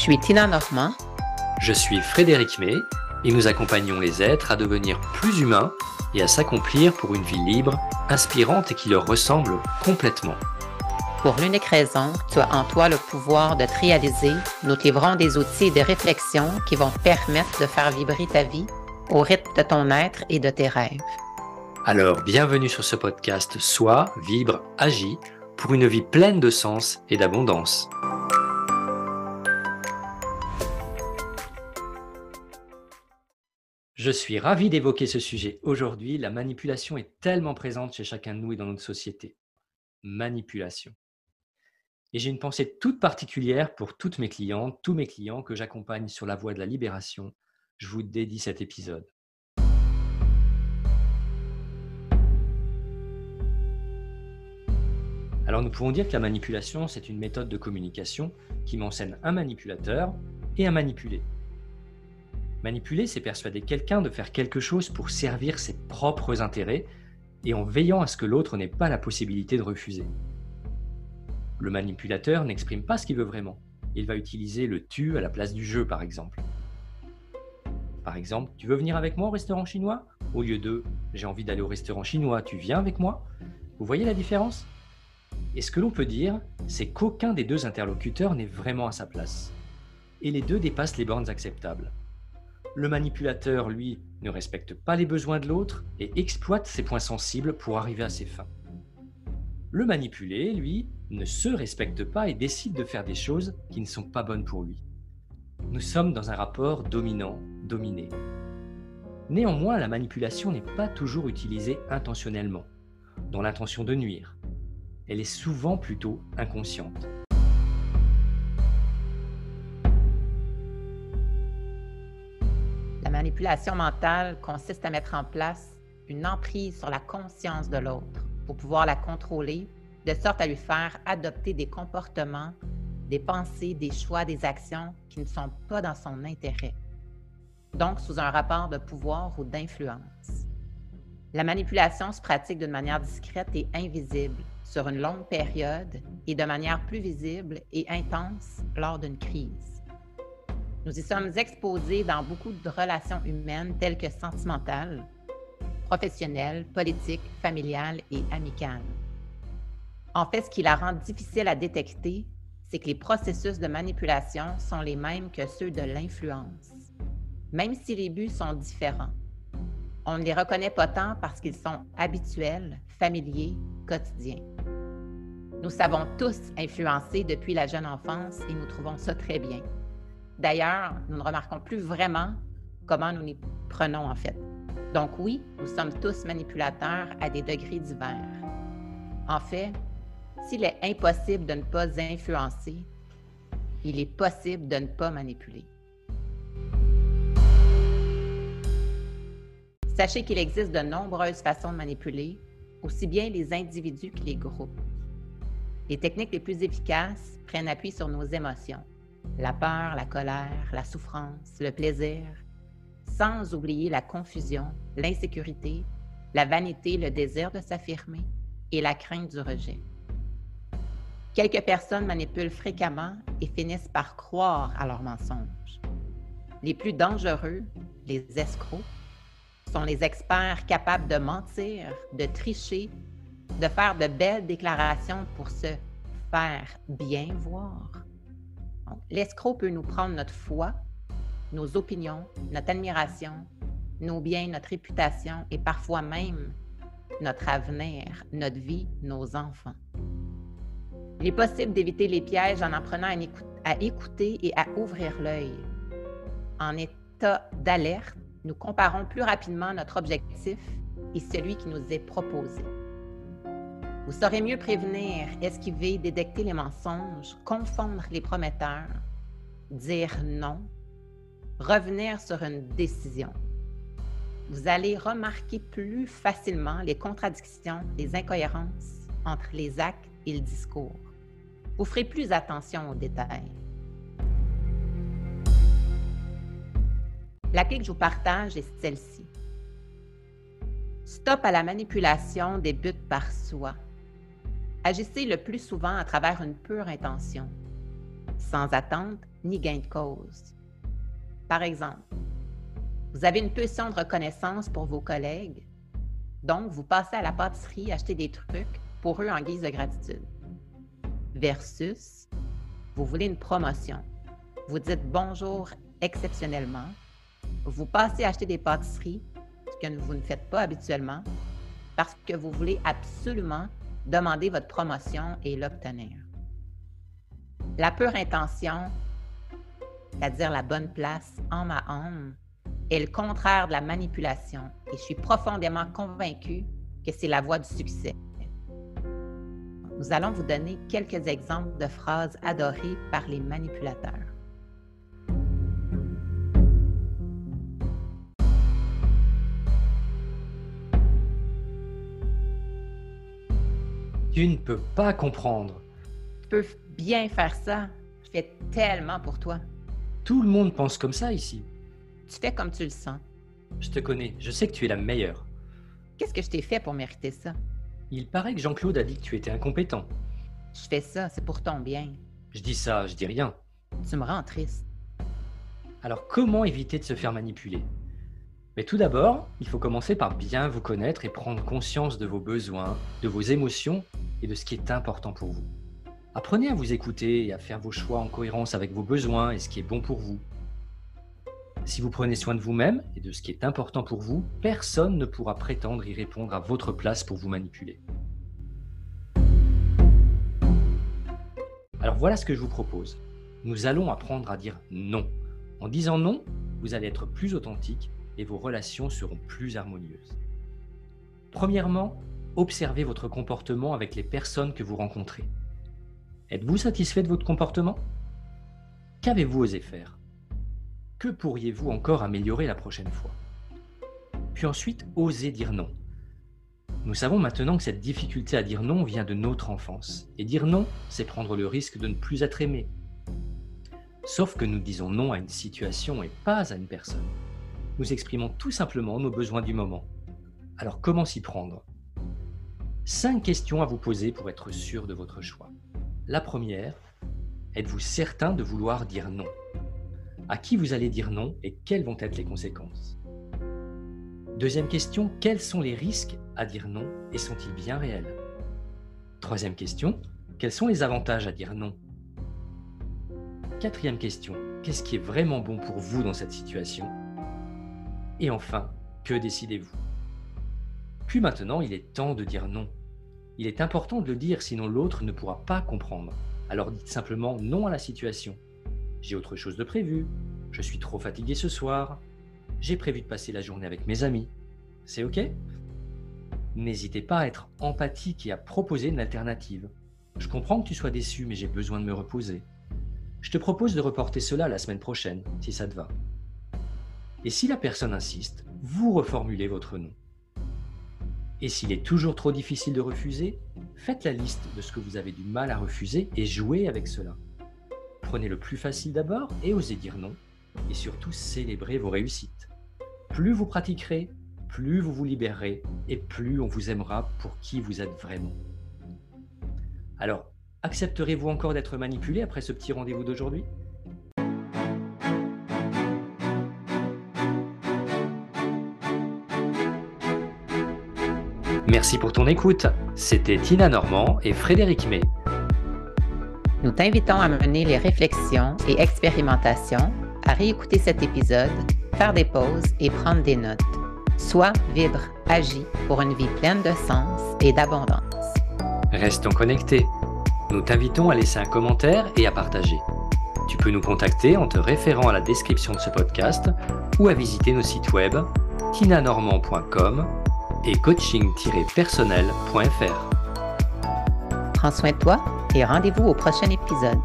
suis Tina Normand? Je suis Frédéric May et nous accompagnons les êtres à devenir plus humains et à s'accomplir pour une vie libre, inspirante et qui leur ressemble complètement. Pour l'unique raison, tu as en toi le pouvoir de te réaliser. Nous te livrons des outils et des réflexions qui vont te permettre de faire vibrer ta vie au rythme de ton être et de tes rêves. Alors, bienvenue sur ce podcast Sois, vibre, agis pour une vie pleine de sens et d'abondance. Je suis ravi d'évoquer ce sujet aujourd'hui. La manipulation est tellement présente chez chacun de nous et dans notre société. Manipulation. Et j'ai une pensée toute particulière pour toutes mes clientes, tous mes clients que j'accompagne sur la voie de la libération. Je vous dédie cet épisode. Alors nous pouvons dire que la manipulation, c'est une méthode de communication qui m'enseigne un manipulateur et un manipulé. Manipuler, c'est persuader quelqu'un de faire quelque chose pour servir ses propres intérêts et en veillant à ce que l'autre n'ait pas la possibilité de refuser. Le manipulateur n'exprime pas ce qu'il veut vraiment. Il va utiliser le tu à la place du je, par exemple. Par exemple, tu veux venir avec moi au restaurant chinois? Au lieu de j'ai envie d'aller au restaurant chinois, tu viens avec moi? Vous voyez la différence? Et ce que l'on peut dire, c'est qu'aucun des deux interlocuteurs n'est vraiment à sa place. Et les deux dépassent les bornes acceptables. Le manipulateur, lui, ne respecte pas les besoins de l'autre et exploite ses points sensibles pour arriver à ses fins. Le manipulé, lui, ne se respecte pas et décide de faire des choses qui ne sont pas bonnes pour lui. Nous sommes dans un rapport dominant-dominé. Néanmoins, la manipulation n'est pas toujours utilisée intentionnellement, dans l'intention de nuire. Elle est souvent plutôt inconsciente. Manipulation mentale consiste à mettre en place une emprise sur la conscience de l'autre pour pouvoir la contrôler, de sorte à lui faire adopter des comportements, des pensées, des choix, des actions qui ne sont pas dans son intérêt, donc sous un rapport de pouvoir ou d'influence. La manipulation se pratique d'une manière discrète et invisible sur une longue période et de manière plus visible et intense lors d'une crise. Nous y sommes exposés dans beaucoup de relations humaines telles que sentimentales, professionnelles, politiques, familiales et amicales. En fait, ce qui la rend difficile à détecter, c'est que les processus de manipulation sont les mêmes que ceux de l'influence, même si les buts sont différents. On ne les reconnaît pas tant parce qu'ils sont habituels, familiers, quotidiens. Nous savons tous influencer depuis la jeune enfance et nous trouvons ça très bien. D'ailleurs, nous ne remarquons plus vraiment comment nous nous prenons en fait. Donc oui, nous sommes tous manipulateurs à des degrés divers. En fait, s'il est impossible de ne pas influencer, il est possible de ne pas manipuler. Sachez qu'il existe de nombreuses façons de manipuler, aussi bien les individus que les groupes. Les techniques les plus efficaces prennent appui sur nos émotions la peur, la colère, la souffrance, le plaisir, sans oublier la confusion, l'insécurité, la vanité, le désir de s'affirmer et la crainte du rejet. Quelques personnes manipulent fréquemment et finissent par croire à leurs mensonges. Les plus dangereux, les escrocs, sont les experts capables de mentir, de tricher, de faire de belles déclarations pour se faire bien voir L'escroc peut nous prendre notre foi, nos opinions, notre admiration, nos biens, notre réputation et parfois même notre avenir, notre vie, nos enfants. Il est possible d'éviter les pièges en apprenant à écouter et à ouvrir l'œil. En état d'alerte, nous comparons plus rapidement notre objectif et celui qui nous est proposé. Vous saurez mieux prévenir, esquiver, détecter les mensonges, confondre les prometteurs, dire non, revenir sur une décision. Vous allez remarquer plus facilement les contradictions, les incohérences entre les actes et le discours. Vous ferez plus attention aux détails. La clé que je vous partage est celle-ci. Stop à la manipulation des buts par soi. Agissez le plus souvent à travers une pure intention. sans attente ni gain de cause. Par exemple, vous avez une pulsion de reconnaissance pour vos collègues, donc vous passez à la pâtisserie acheter des trucs pour eux en guise de gratitude. Versus, vous voulez une promotion. Vous dites bonjour exceptionnellement. Vous passez à acheter des pâtisseries, ce que vous ne faites pas habituellement, parce que vous voulez absolument demander votre promotion et l'obtenir. La pure intention, c'est-à-dire la bonne place en ma âme, est le contraire de la manipulation et je suis profondément convaincue que c'est la voie du succès. Nous allons vous donner quelques exemples de phrases adorées par les manipulateurs. Tu ne peux pas comprendre. Tu peux bien faire ça. Je fais tellement pour toi. Tout le monde pense comme ça ici. Tu fais comme tu le sens. Je te connais, je sais que tu es la meilleure. Qu'est-ce que je t'ai fait pour mériter ça? Il paraît que Jean-Claude a dit que tu étais incompétent. Je fais ça, c'est pour ton bien. Je dis ça, je dis rien. Tu me rends triste. Alors comment éviter de se faire manipuler? Mais tout d'abord, il faut commencer par bien vous connaître et prendre conscience de vos besoins, de vos émotions et de ce qui est important pour vous. Apprenez à vous écouter et à faire vos choix en cohérence avec vos besoins et ce qui est bon pour vous. Si vous prenez soin de vous-même et de ce qui est important pour vous, personne ne pourra prétendre y répondre à votre place pour vous manipuler. Alors voilà ce que je vous propose. Nous allons apprendre à dire non. En disant non, vous allez être plus authentique et vos relations seront plus harmonieuses. Premièrement, observez votre comportement avec les personnes que vous rencontrez. Êtes-vous satisfait de votre comportement? Qu'avez-vous osé faire? Que pourriez-vous encore améliorer la prochaine fois? Puis ensuite, osez dire non. Nous savons maintenant que cette difficulté à dire non vient de notre enfance. Et dire non, c'est prendre le risque de ne plus être aimé. Sauf que nous disons non à une situation et pas à une personne. Nous exprimons tout simplement nos besoins du moment. Alors comment s'y prendre? Cinq questions à vous poser pour être sûr de votre choix. La première, êtes-vous certain de vouloir dire non? À qui vous allez dire non et quelles vont être les conséquences? Deuxième question, quels sont les risques à dire non et sont-ils bien réels? Troisième question, quels sont les avantages à dire non? Quatrième question, qu'est-ce qui est vraiment bon pour vous dans cette situation? Et enfin, que décidez-vous? Puis maintenant, il est temps de dire non. Il est important de le dire, sinon l'autre ne pourra pas comprendre. Alors dites simplement non à la situation j'ai autre chose de prévu. Je suis trop fatigué ce soir. J'ai prévu de passer la journée avec mes amis. C'est OK? N'hésitez pas à être empathique et à proposer une alternative. Je comprends que tu sois déçu, mais j'ai besoin de me reposer. Je te propose de reporter cela la semaine prochaine, si ça te va. Et si la personne insiste, vous reformulez votre nom. Et s'il est toujours trop difficile de refuser, faites la liste de ce que vous avez du mal à refuser et jouez avec cela. Prenez le plus facile d'abord et osez dire non. Et surtout, célébrez vos réussites. Plus vous pratiquerez, plus vous vous libérerez et plus on vous aimera pour qui vous êtes vraiment. Alors, accepterez-vous encore d'être manipulé après ce petit rendez-vous d'aujourd'hui? Merci pour ton écoute. C'était Tina Normand et Frédéric May. Nous t'invitons à mener les réflexions et expérimentations, à réécouter cet épisode, faire des pauses et prendre des notes. Sois, vibre, agis pour une vie pleine de sens et d'abondance. Restons connectés. Nous t'invitons à laisser un commentaire et à partager. Tu peux nous contacter en te référant à la description de ce podcast ou à visiter nos sites web tinanormand.com et coaching-personnel.fr. Prends soin de toi et rendez-vous au prochain épisode.